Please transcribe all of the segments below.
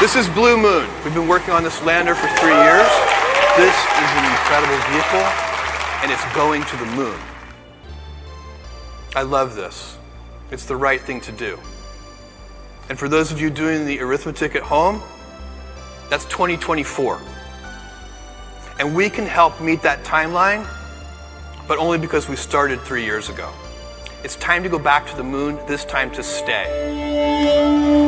This is Blue Moon. We've been working on this lander for three years. This is an incredible vehicle, and it's going to the moon. I love this. It's the right thing to do. And for those of you doing the arithmetic at home, that's 2024. And we can help meet that timeline, but only because we started three years ago. It's time to go back to the moon, this time to stay.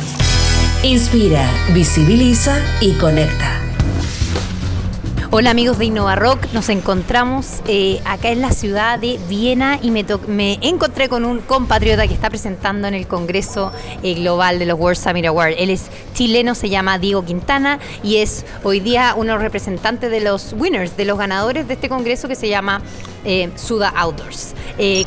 Inspira, visibiliza y conecta. Hola amigos de Innova Rock, nos encontramos eh, acá en la ciudad de Viena y me, encontré con un compatriota que está presentando en el Congreso eh, Global de los World Summit Awards. Él es chileno, se llama Diego Quintana y es hoy día uno representantes de los winners, de los ganadores de este congreso que se llama eh, Suda Outdoors.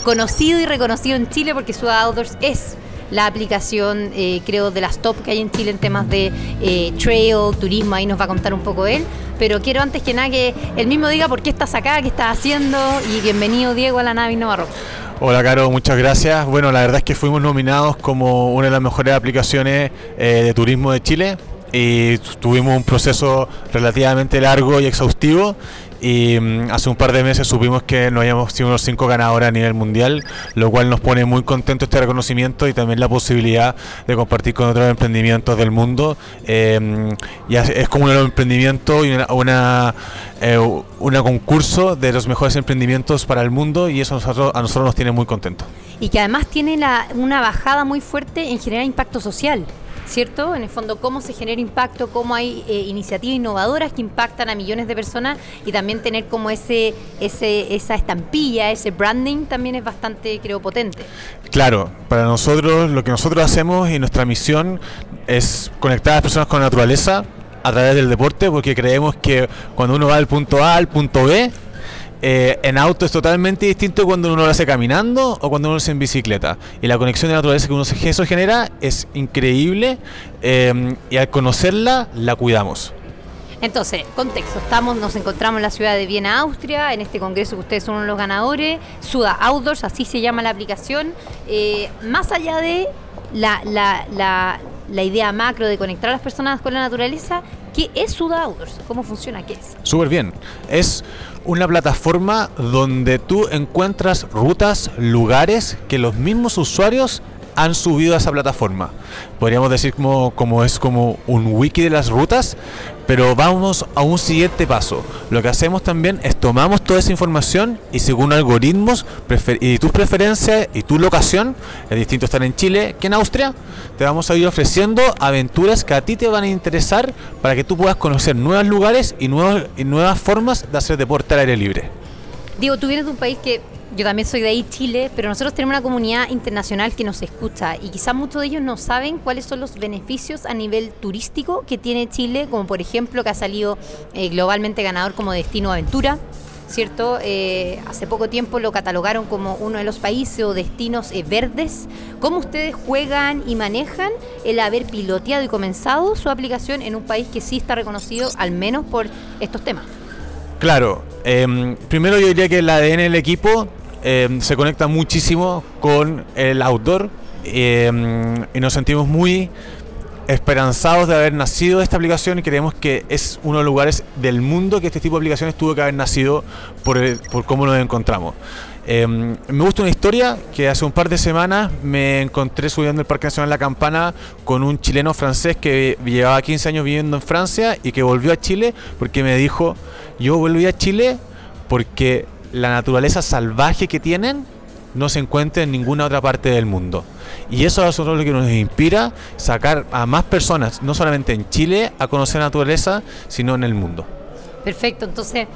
conocido y reconocido en Chile porque Suda Outdoors es la aplicación, eh, creo, de las top que hay en Chile en temas de eh, trail, turismo, ahí nos va a contar un poco él. Pero quiero antes que nada que él mismo diga por qué estás acá, qué estás haciendo y bienvenido Diego a la nave Innova Hola Caro, muchas gracias. Bueno, la verdad es que fuimos nominados como una de las mejores aplicaciones eh, de turismo de Chile y tuvimos un proceso relativamente largo y exhaustivo y mm, hace un par de meses supimos que no habíamos sido unos cinco ganadores a nivel mundial, lo cual nos pone muy contentos este reconocimiento y también la posibilidad de compartir con otros emprendimientos del mundo. Eh, y es como un emprendimiento y una, una, eh, una, concurso de los mejores emprendimientos para el mundo y eso nosotros, a nosotros nos tiene muy contentos. Y que además tiene la, una bajada muy fuerte en generar impacto social. ¿Cierto? En el fondo, cómo se genera impacto, cómo hay eh, iniciativas innovadoras que impactan a millones de personas y también tener como ese, ese, esa estampilla, ese branding también es bastante, creo, potente. Claro, para nosotros, lo que nosotros hacemos y nuestra misión es conectar a las personas con la naturaleza a través del deporte, porque creemos que cuando uno va del punto A al punto B, eh, en auto es totalmente distinto cuando uno lo hace caminando o cuando uno lo hace en bicicleta. Y la conexión de naturaleza que uno eso genera es increíble eh, y al conocerla la cuidamos. Entonces, contexto, estamos, nos encontramos en la ciudad de Viena, Austria, en este congreso que ustedes son los ganadores, Suda Outdoors, así se llama la aplicación. Eh, más allá de la, la, idea macro de conectar a las personas con la naturaleza, ¿qué es Suda Outdoors? ¿Cómo funciona? ¿Qué es? Súper bien. Es una plataforma donde tú encuentras rutas, lugares que los mismos usuarios han subido a esa plataforma. Podríamos decir como, como es como un wiki de las rutas, pero vamos a un siguiente paso. Lo que hacemos también es tomamos toda esa información y según algoritmos y tus preferencias y tu locación, es distinto estar en Chile que en Austria, te vamos a ir ofreciendo aventuras que a ti te van a interesar para que tú puedas conocer nuevos lugares y, nuevos, y nuevas formas de hacer deporte al aire libre. Digo, tú vienes de un país que yo también soy de ahí, Chile, pero nosotros tenemos una comunidad internacional que nos escucha y quizás muchos de ellos no saben cuáles son los beneficios a nivel turístico que tiene Chile, como por ejemplo que ha salido eh, globalmente ganador como destino aventura, ¿cierto? Eh, hace poco tiempo lo catalogaron como uno de los países o destinos eh, verdes. ¿Cómo ustedes juegan y manejan el haber piloteado y comenzado su aplicación en un país que sí está reconocido al menos por estos temas? Claro, em, primero yo diría que el ADN del equipo Em, se conecta muchísimo con el outdoor em, y nos sentimos muy esperanzados de haber nacido esta aplicación y creemos que es uno de los lugares del mundo que este tipo de aplicaciones tuvo que haber nacido por, por cómo nos encontramos. Em, me gusta una historia que hace un par de semanas me encontré subiendo el Parque Nacional La Campana con un chileno francés que llevaba 15 años viviendo en Francia y que volvió a Chile porque me dijo, yo volví a Chile porque la naturaleza salvaje que tienen no se encuentra en ninguna otra parte del mundo. Y eso es lo que nos inspira sacar a más personas, no solamente en Chile, a conocer la naturaleza, sino en el mundo. Perfecto, entonces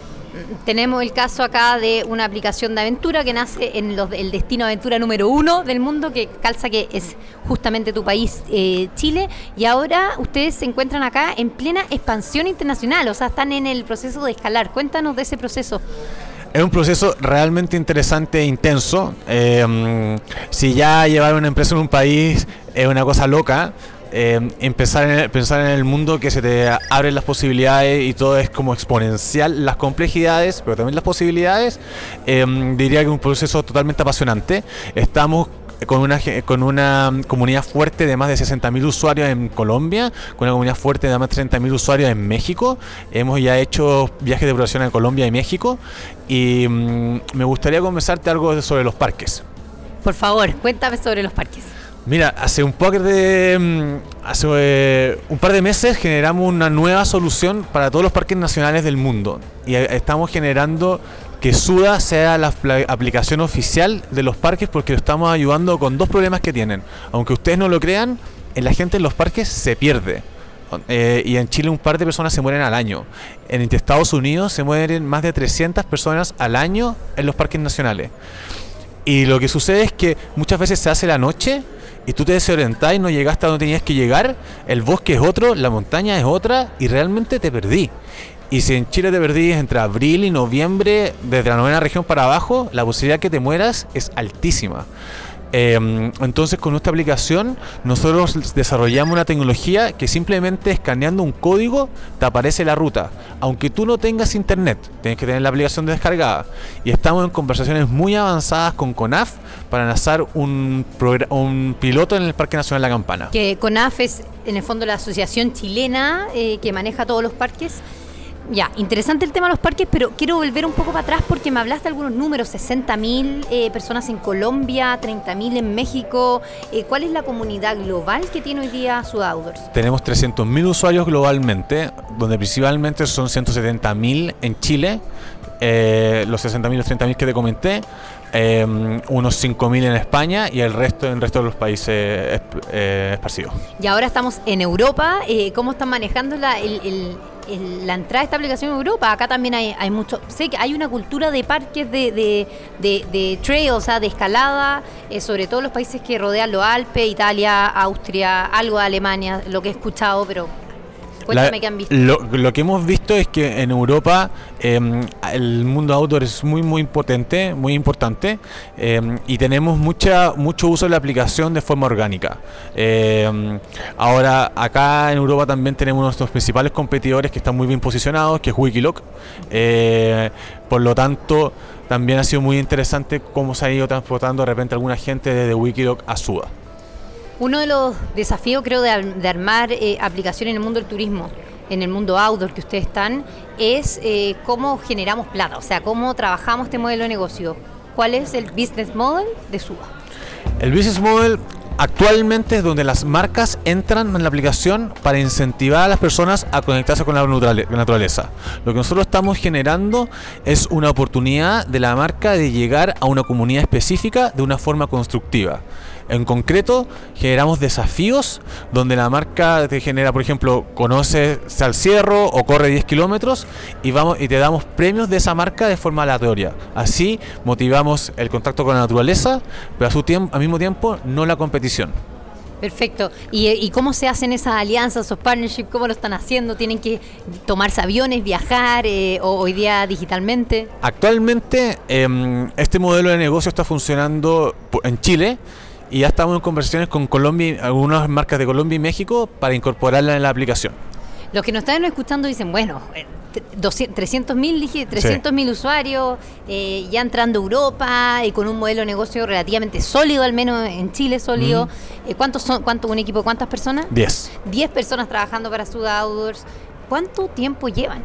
tenemos el caso acá de una aplicación de aventura que nace en los, el destino aventura número uno del mundo, que calza que es justamente tu país, eh, Chile, y ahora ustedes se encuentran acá en plena expansión internacional, o sea, están en el proceso de escalar. Cuéntanos de ese proceso. Es un proceso realmente interesante e intenso. Eh, si ya llevar una empresa en un país es una cosa loca, eh, empezar en pensar en el mundo que se te abren las posibilidades y todo es como exponencial, las complejidades, pero también las posibilidades, eh, diría que es un proceso totalmente apasionante. Estamos con una, con una comunidad fuerte de más de 60.000 usuarios en Colombia, con una comunidad fuerte de más de 30.000 usuarios en México. Hemos ya hecho viajes de producción en Colombia y México. Y mm, me gustaría conversarte algo sobre los parques. Por favor, cuéntame sobre los parques. Mira, hace un poco de mm, hace eh, un par de meses generamos una nueva solución para todos los parques nacionales del mundo y eh, estamos generando que Suda sea la aplicación oficial de los parques porque lo estamos ayudando con dos problemas que tienen. Aunque ustedes no lo crean, en la gente en los parques se pierde. Eh, y en Chile un par de personas se mueren al año. En Estados Unidos se mueren más de 300 personas al año en los parques nacionales. Y lo que sucede es que muchas veces se hace la noche y tú te desorientás y no llegaste a donde tenías que llegar, el bosque es otro, la montaña es otra y realmente te perdí. Y si en Chile te perdís entre abril y noviembre, desde la novena región para abajo, la posibilidad que te mueras es altísima. Em, entonces con nuestra aplicación nosotros desarrollamos una tecnología que simplemente escaneando un código te aparece la ruta. Aunque tú no tengas internet, tienes que tener la aplicación descargada. Y estamos en conversaciones muy avanzadas con CONAF para lanzar un, un piloto en el Parque Nacional La Campana. Que CONAF es en el fondo la asociación chilena eh, que maneja todos los parques. Ya, interesante el tema de los parques, pero quiero volver un poco para atrás porque me hablaste de algunos números, 60.000 eh, personas en Colombia, 30.000 en México. Eh, ¿Cuál es la comunidad global que tiene hoy día Sudoutdoors? Tenemos 300.000 usuarios globalmente, donde principalmente son 170.000 en Chile, eh, los 60.000, los 30.000 que te comenté, eh, unos 5.000 en España y el resto en el resto de los países eh, esparcidos. Y ahora estamos en Europa. Eh, ¿Cómo están manejando la, el, la entrada de esta aplicación en Europa? Acá también hay, hay mucho. Sé que hay una cultura de parques de, de, de, de trail, o sea, de escalada, eh, sobre todo los países que rodean los Alpes, Italia, Austria, algo de Alemania, lo que he escuchado, pero Cuéntame qué han visto. Lo, que hemos visto es que en Europa em, el mundo outdoor es muy muy potente, muy importante em, y tenemos mucha mucho uso de la aplicación de forma orgánica. Em, ahora acá en Europa también tenemos nuestros principales competidores que están muy bien posicionados, que es Wikiloc. Eh, por lo tanto, también ha sido muy interesante cómo se ha ido transportando de repente alguna gente desde Wikiloc a Suda. Uno de los desafíos, creo, de, armar eh, aplicaciones en el mundo del turismo, en el mundo outdoor que ustedes están, es eh, cómo generamos plata, o sea, cómo trabajamos este modelo de negocio. ¿Cuál es el business model de SUBA? El business model actualmente es donde las marcas entran en la aplicación para incentivar a las personas a conectarse con la naturaleza. Lo que nosotros estamos generando es una oportunidad de la marca de llegar a una comunidad específica de una forma constructiva. En concreto, generamos desafíos donde la marca te genera, por ejemplo, conoce al cierro o corre 10 kilómetros y, y te damos premios de esa marca de forma aleatoria. Así motivamos el contacto con la naturaleza, pero a su tiempo, al mismo tiempo no la competición. Perfecto. ¿Y, cómo se hacen esas alianzas, esos partnerships? ¿Cómo lo están haciendo? ¿Tienen que tomarse aviones, viajar eh, o hoy día digitalmente? Actualmente em, este modelo de negocio está funcionando en Chile y ya estamos en conversaciones con Colombia, algunas marcas de Colombia y México para incorporarla en la aplicación. Los que nos están escuchando dicen, bueno, 300 mil, dije, 300 mil usuarios, eh, ya entrando a Europa y con un modelo de negocio relativamente sólido, al menos en Chile sólido. Eh, ¿Cuántos son, cuánto, un equipo, cuántas personas? 10. 10 personas trabajando para Suda Outdoors. ¿Cuánto tiempo llevan?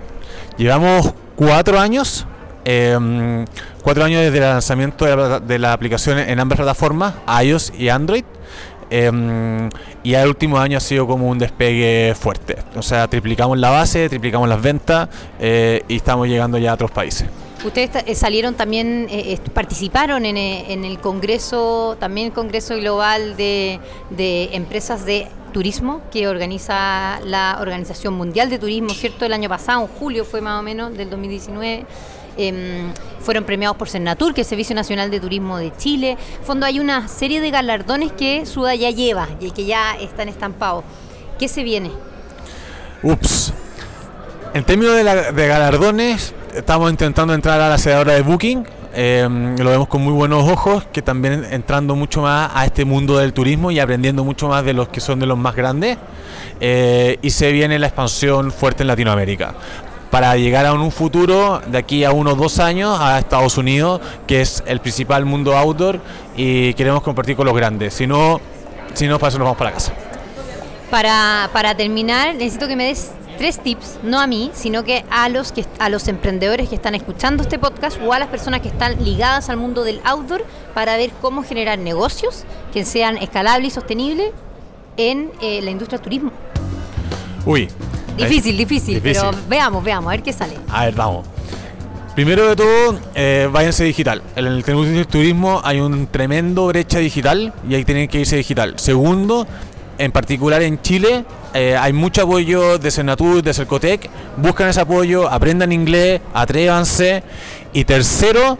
Llevamos cuatro años eh, cuatro años desde el lanzamiento de la, aplicación en ambas plataformas, iOS y Android. Eh, y el último año ha sido como un despegue fuerte. O sea, triplicamos la base, triplicamos las ventas eh, y estamos llegando ya a otros países. Ustedes eh, salieron también, eh, participaron en, en, el Congreso, también el Congreso Global de, de Empresas de Turismo que organiza la Organización Mundial de Turismo, ¿cierto? El año pasado, en julio fue más o menos, del 2019. Em, fueron premiados por Senatur, que es el Servicio Nacional de Turismo de Chile. Fondo hay una serie de galardones que Suda ya lleva y que ya están estampados. ¿Qué se viene? Ups. En términos de, la- de galardones, estamos intentando entrar a la aceleradora de Booking. eh, lo vemos con muy buenos ojos, que también entrando mucho más a este mundo del turismo y aprendiendo mucho más de los que son de los más grandes. Eh, y se viene la expansión fuerte en Latinoamérica. Para llegar a un futuro de aquí a unos dos años a Estados Unidos, que es el principal mundo outdoor, y queremos compartir con los grandes. Si no, si no, para eso nos vamos para casa. Para, para terminar, necesito que me des tres tips, no a mí, sino que a los que a los emprendedores que están escuchando este podcast o a las personas que están ligadas al mundo del outdoor para ver cómo generar negocios que sean escalables y sostenibles en eh, la industria del turismo. Uy. Difícil, difícil, Difícil. pero veamos, veamos, a ver qué sale. A ver, vamos. Primero de todo, eh, váyanse digital. En el del turismo hay un tremendo brecha digital y ahí tienen que irse digital. Segundo, en particular en Chile, eh, hay mucho apoyo de Senatur, de Cercotec. Buscan ese apoyo, aprendan inglés, atrévanse. Y tercero,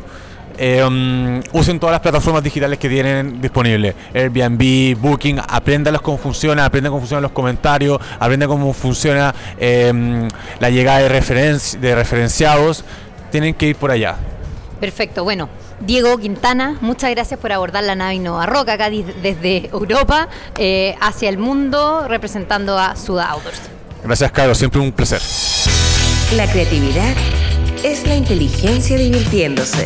eh, mm, usen todas las plataformas digitales que tienen disponibles. Airbnb, Booking, aprendan cómo funciona, aprendan cómo funcionan los comentarios, aprendan cómo funciona eh, mm, la llegada de, referenci- de referenciados. Tienen que ir por allá. Perfecto, bueno. Diego Quintana, muchas gracias por abordar la nave Innova Rock acá desde Europa eh, hacia el mundo representando a Suda Outdoors. Gracias, Carlos. Siempre un placer. La creatividad es la inteligencia divirtiéndose.